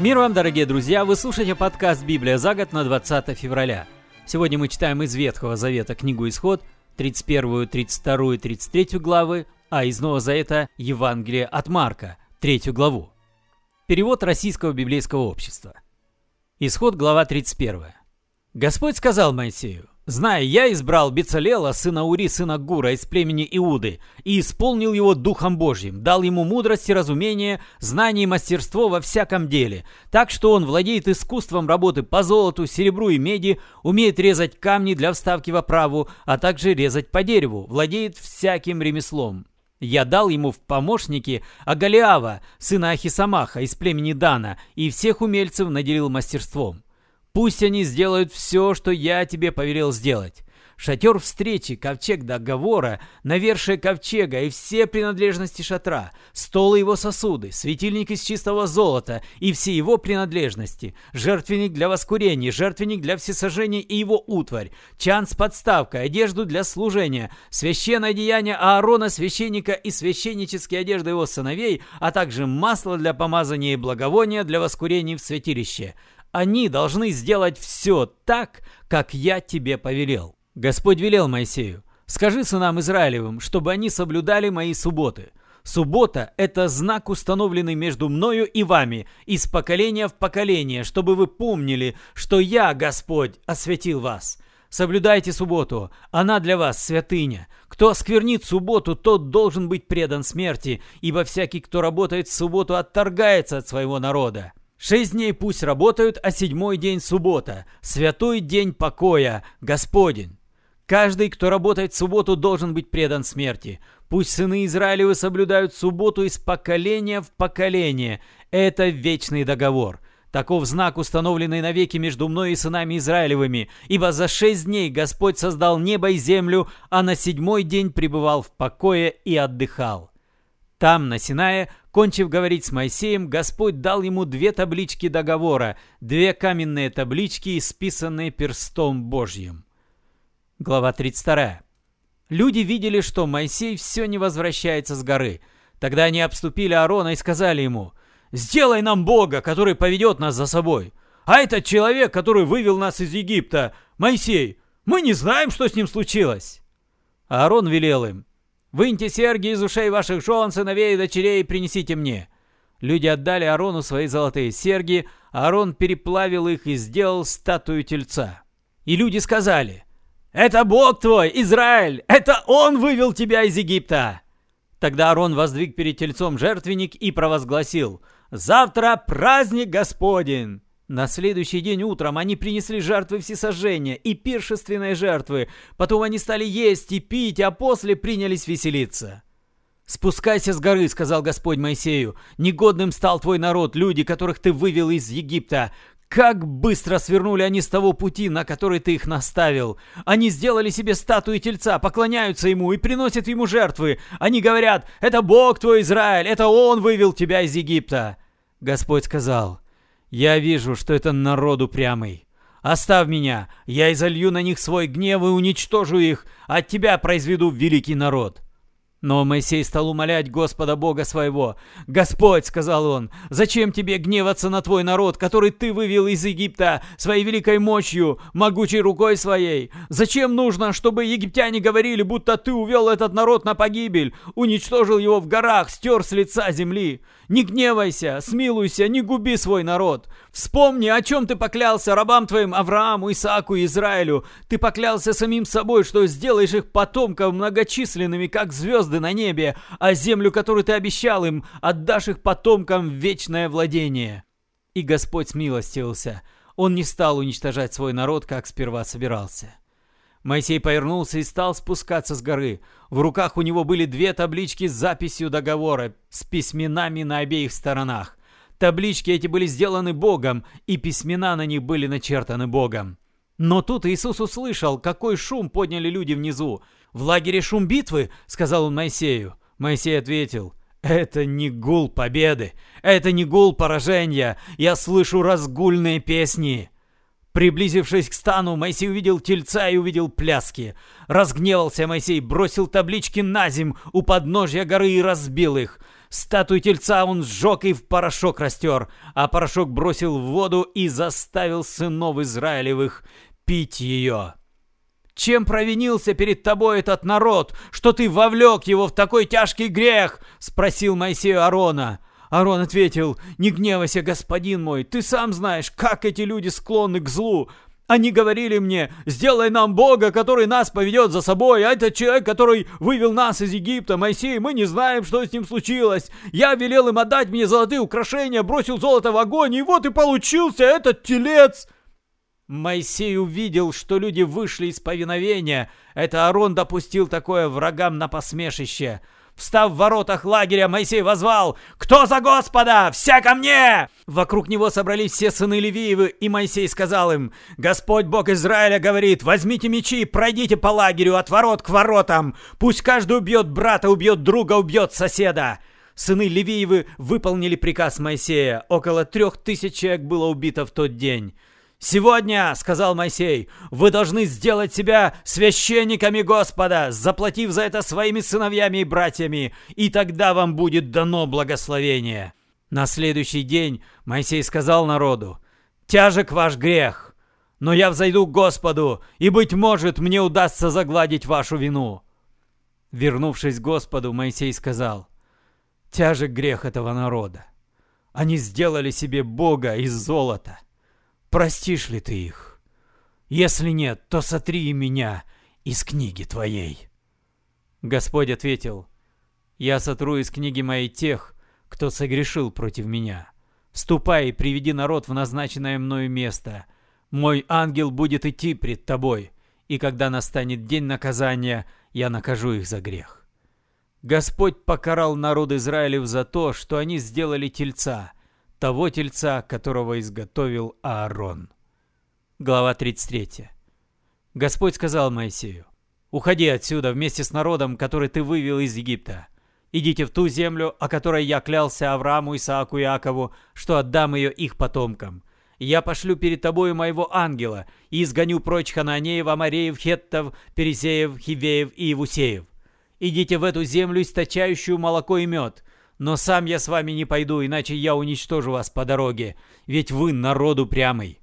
Мир вам, дорогие друзья! Вы слушаете подкаст «Библия за год» на 20 февраля. Сегодня мы читаем из Ветхого Завета книгу «Исход», 31, 32 и 33 главы, а из Нового Завета Евангелие от Марка, 3 главу. Перевод Российского библейского общества. Исход, глава 31. Господь сказал Моисею, Зная, я избрал Бецалела, сына Ури, сына Гура из племени Иуды, и исполнил его Духом Божьим, дал ему мудрость и разумение, знание и мастерство во всяком деле, так что он владеет искусством работы по золоту, серебру и меди, умеет резать камни для вставки в оправу, а также резать по дереву, владеет всяким ремеслом. Я дал ему в помощники Агалиава, сына Ахисамаха из племени Дана, и всех умельцев наделил мастерством. Пусть они сделают все, что я тебе повелел сделать. Шатер встречи, ковчег договора, навершие ковчега и все принадлежности шатра, стол его сосуды, светильник из чистого золота и все его принадлежности, жертвенник для воскурения, жертвенник для всесожжения и его утварь, чан с подставкой, одежду для служения, священное одеяние Аарона, священника и священнические одежды его сыновей, а также масло для помазания и благовония для воскурения в святилище. Они должны сделать все так, как я тебе повелел. Господь велел Моисею, скажи сынам Израилевым, чтобы они соблюдали мои субботы. Суббота – это знак, установленный между мною и вами, из поколения в поколение, чтобы вы помнили, что я, Господь, осветил вас. Соблюдайте субботу, она для вас святыня. Кто осквернит субботу, тот должен быть предан смерти, ибо всякий, кто работает в субботу, отторгается от своего народа. Шесть дней пусть работают, а седьмой день суббота, святой день покоя, Господень. Каждый, кто работает в субботу, должен быть предан смерти. Пусть сыны Израилевы соблюдают субботу из поколения в поколение. Это вечный договор. Таков знак, установленный навеки между мной и сынами Израилевыми, ибо за шесть дней Господь создал небо и землю, а на седьмой день пребывал в покое и отдыхал. Там, на Синае, Кончив говорить с Моисеем, Господь дал ему две таблички договора, две каменные таблички, исписанные перстом Божьим. Глава 32. Люди видели, что Моисей все не возвращается с горы. Тогда они обступили Аарона и сказали ему, «Сделай нам Бога, который поведет нас за собой. А этот человек, который вывел нас из Египта, Моисей, мы не знаем, что с ним случилось». Аарон велел им, Выньте серьги из ушей ваших жен, сыновей и дочерей и принесите мне». Люди отдали Арону свои золотые серьги, а Арон переплавил их и сделал статую тельца. И люди сказали, «Это Бог твой, Израиль! Это Он вывел тебя из Египта!» Тогда Арон воздвиг перед тельцом жертвенник и провозгласил, «Завтра праздник Господень!» На следующий день утром они принесли жертвы всесожжения и пиршественные жертвы. Потом они стали есть и пить, а после принялись веселиться. «Спускайся с горы», — сказал Господь Моисею. «Негодным стал твой народ, люди, которых ты вывел из Египта. Как быстро свернули они с того пути, на который ты их наставил. Они сделали себе статую тельца, поклоняются ему и приносят ему жертвы. Они говорят, это Бог твой Израиль, это Он вывел тебя из Египта». Господь сказал, я вижу, что это народ упрямый. Оставь меня, я изолью на них свой гнев и уничтожу их, от тебя произведу великий народ». Но Моисей стал умолять Господа Бога своего. «Господь», — сказал он, — «зачем тебе гневаться на твой народ, который ты вывел из Египта своей великой мощью, могучей рукой своей? Зачем нужно, чтобы египтяне говорили, будто ты увел этот народ на погибель, уничтожил его в горах, стер с лица земли? Не гневайся, смилуйся, не губи свой народ. Вспомни, о чем ты поклялся рабам твоим Аврааму, Исааку и Израилю. Ты поклялся самим собой, что сделаешь их потомков многочисленными, как звезды на небе, а землю, которую ты обещал им, отдашь их потомкам в вечное владение. И Господь смилостивился. Он не стал уничтожать свой народ, как сперва собирался. Моисей повернулся и стал спускаться с горы. В руках у него были две таблички с записью договора, с письменами на обеих сторонах. Таблички эти были сделаны Богом, и письмена на них были начертаны Богом. Но тут Иисус услышал, какой шум подняли люди внизу. «В лагере шум битвы?» — сказал он Моисею. Моисей ответил, «Это не гул победы, это не гул поражения, я слышу разгульные песни». Приблизившись к стану, Моисей увидел тельца и увидел пляски. Разгневался Моисей, бросил таблички на земь у подножья горы и разбил их. Статую тельца он сжег и в порошок растер, а порошок бросил в воду и заставил сынов Израилевых пить ее. Чем провинился перед тобой этот народ, что ты вовлек его в такой тяжкий грех?» — спросил Моисей Аарона. Аарон ответил, «Не гневайся, господин мой, ты сам знаешь, как эти люди склонны к злу. Они говорили мне, сделай нам Бога, который нас поведет за собой. А этот человек, который вывел нас из Египта, Моисей, мы не знаем, что с ним случилось. Я велел им отдать мне золотые украшения, бросил золото в огонь, и вот и получился этот телец. Моисей увидел, что люди вышли из повиновения. Это Аарон допустил такое врагам на посмешище. Встав в воротах лагеря, Моисей возвал «Кто за Господа? Вся ко мне!» Вокруг него собрались все сыны Левиевы, и Моисей сказал им «Господь Бог Израиля говорит, возьмите мечи, пройдите по лагерю от ворот к воротам. Пусть каждый убьет брата, убьет друга, убьет соседа». Сыны Левиевы выполнили приказ Моисея. Около трех тысяч человек было убито в тот день. «Сегодня, — сказал Моисей, — вы должны сделать себя священниками Господа, заплатив за это своими сыновьями и братьями, и тогда вам будет дано благословение». На следующий день Моисей сказал народу, «Тяжек ваш грех, но я взойду к Господу, и, быть может, мне удастся загладить вашу вину». Вернувшись к Господу, Моисей сказал, «Тяжек грех этого народа. Они сделали себе Бога из золота» простишь ли ты их? Если нет, то сотри меня из книги твоей. Господь ответил, я сотру из книги моей тех, кто согрешил против меня. Ступай и приведи народ в назначенное мною место. Мой ангел будет идти пред тобой, и когда настанет день наказания, я накажу их за грех. Господь покарал народ Израилев за то, что они сделали тельца, того тельца, которого изготовил Аарон. Глава 33. Господь сказал Моисею, «Уходи отсюда вместе с народом, который ты вывел из Египта. Идите в ту землю, о которой я клялся Аврааму, Исааку и Иакову, что отдам ее их потомкам. Я пошлю перед тобою моего ангела и изгоню прочь Хананеев, Амареев, Хеттов, Пересеев, Хивеев и Евусеев. Идите в эту землю, источающую молоко и мед, но сам я с вами не пойду, иначе я уничтожу вас по дороге, ведь вы народу прямый.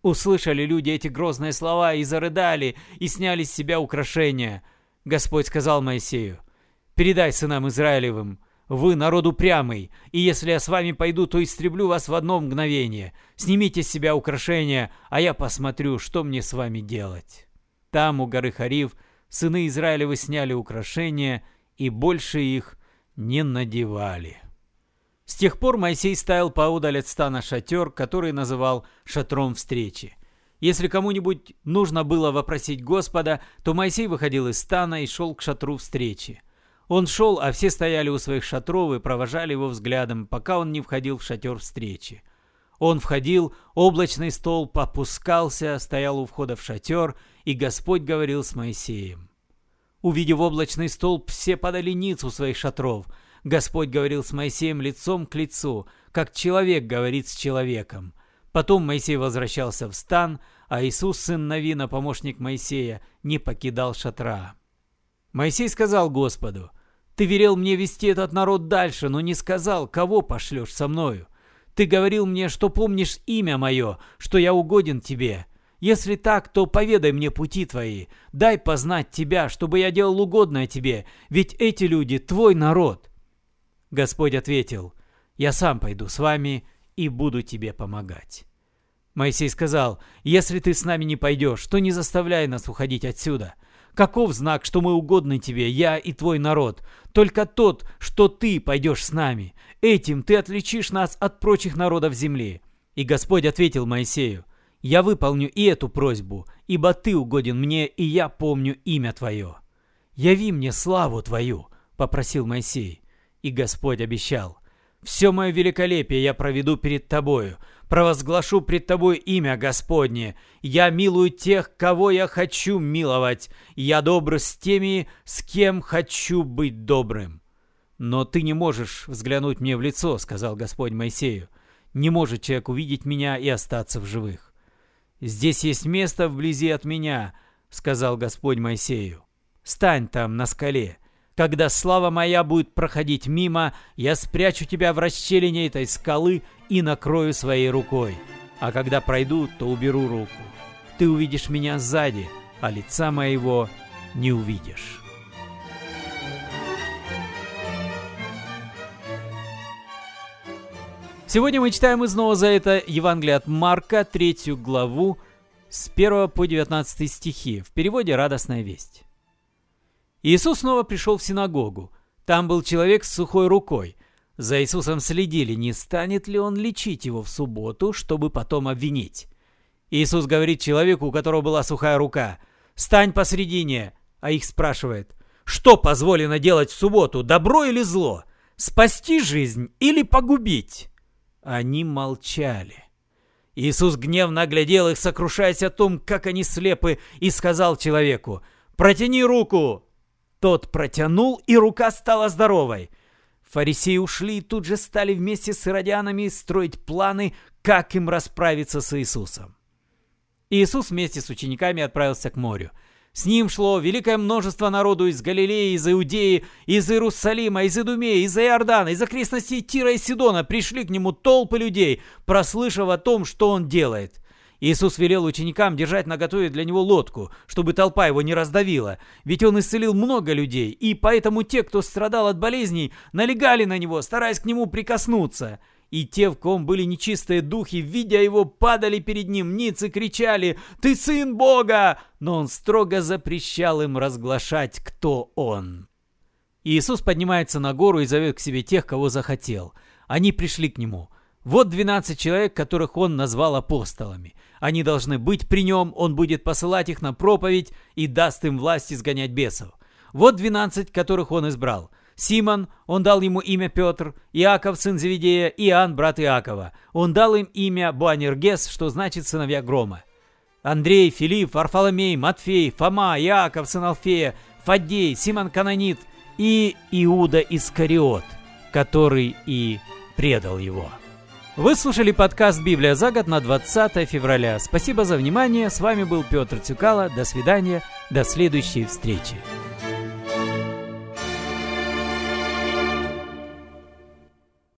Услышали люди эти грозные слова и зарыдали, и сняли с себя украшения. Господь сказал Моисею, «Передай сынам Израилевым, вы народ упрямый, и если я с вами пойду, то истреблю вас в одно мгновение. Снимите с себя украшения, а я посмотрю, что мне с вами делать». Там, у горы Харив, сыны Израилевы сняли украшения, и больше их не надевали. С тех пор Моисей ставил поудаль от стана шатер, который называл шатром встречи. Если кому-нибудь нужно было вопросить Господа, то Моисей выходил из стана и шел к шатру встречи. Он шел, а все стояли у своих шатров и провожали его взглядом, пока он не входил в шатер встречи. Он входил, облачный столб опускался, стоял у входа в шатер, и Господь говорил с Моисеем. Увидев облачный столб, все подали ниц у своих шатров. Господь говорил с Моисеем лицом к лицу, как человек говорит с человеком. Потом Моисей возвращался в стан, а Иисус, сын Навина, помощник Моисея, не покидал шатра. Моисей сказал Господу, «Ты велел мне вести этот народ дальше, но не сказал, кого пошлешь со мною. Ты говорил мне, что помнишь имя мое, что я угоден тебе. Если так, то поведай мне пути твои, дай познать тебя, чтобы я делал угодное тебе, ведь эти люди твой народ». Господь ответил, «Я сам пойду с вами и буду тебе помогать». Моисей сказал, «Если ты с нами не пойдешь, то не заставляй нас уходить отсюда. Каков знак, что мы угодны тебе, я и твой народ? Только тот, что ты пойдешь с нами. Этим ты отличишь нас от прочих народов земли». И Господь ответил Моисею, я выполню и эту просьбу, ибо ты угоден мне, и я помню имя твое. Яви мне славу твою, попросил Моисей. И Господь обещал, все мое великолепие я проведу перед тобою, провозглашу пред тобой имя Господне. Я милую тех, кого я хочу миловать. Я добр с теми, с кем хочу быть добрым. Но ты не можешь взглянуть мне в лицо, сказал Господь Моисею. Не может человек увидеть меня и остаться в живых. «Здесь есть место вблизи от меня», — сказал Господь Моисею. «Стань там, на скале. Когда слава моя будет проходить мимо, я спрячу тебя в расщелине этой скалы и накрою своей рукой. А когда пройду, то уберу руку. Ты увидишь меня сзади, а лица моего не увидишь. Сегодня мы читаем из Нового Завета Евангелие от Марка, третью главу, с 1 по 19 стихи, в переводе «Радостная весть». Иисус снова пришел в синагогу. Там был человек с сухой рукой. За Иисусом следили, не станет ли он лечить его в субботу, чтобы потом обвинить. Иисус говорит человеку, у которого была сухая рука, «Стань посредине!» А их спрашивает, «Что позволено делать в субботу, добро или зло? Спасти жизнь или погубить?» Они молчали. Иисус гневно оглядел их, сокрушаясь о том, как они слепы, и сказал человеку, «Протяни руку!» Тот протянул, и рука стала здоровой. Фарисеи ушли и тут же стали вместе с иродианами строить планы, как им расправиться с Иисусом. Иисус вместе с учениками отправился к морю. С ним шло великое множество народу из Галилеи, из Иудеи, из Иерусалима, из Идумеи, из Иордана, из окрестностей Тира и Сидона. Пришли к нему толпы людей, прослышав о том, что он делает. Иисус велел ученикам держать наготове для него лодку, чтобы толпа его не раздавила, ведь он исцелил много людей, и поэтому те, кто страдал от болезней, налегали на него, стараясь к нему прикоснуться. И те, в ком были нечистые духи, видя его, падали перед ним ниц и кричали «Ты сын Бога!» Но он строго запрещал им разглашать, кто он. Иисус поднимается на гору и зовет к себе тех, кого захотел. Они пришли к нему. Вот 12 человек, которых он назвал апостолами. Они должны быть при нем, он будет посылать их на проповедь и даст им власть изгонять бесов. Вот 12, которых он избрал. Симон, он дал ему имя Петр, Иаков, сын Завидея, Иоанн, брат Иакова. Он дал им имя Буанергес, что значит сыновья грома. Андрей, Филипп, Варфоломей, Матфей, Фома, Иаков, сын Алфея, Фаддей, Симон Канонит и Иуда Искариот, который и предал его. Вы слушали подкаст «Библия за год» на 20 февраля. Спасибо за внимание. С вами был Петр Цюкало. До свидания. До следующей встречи.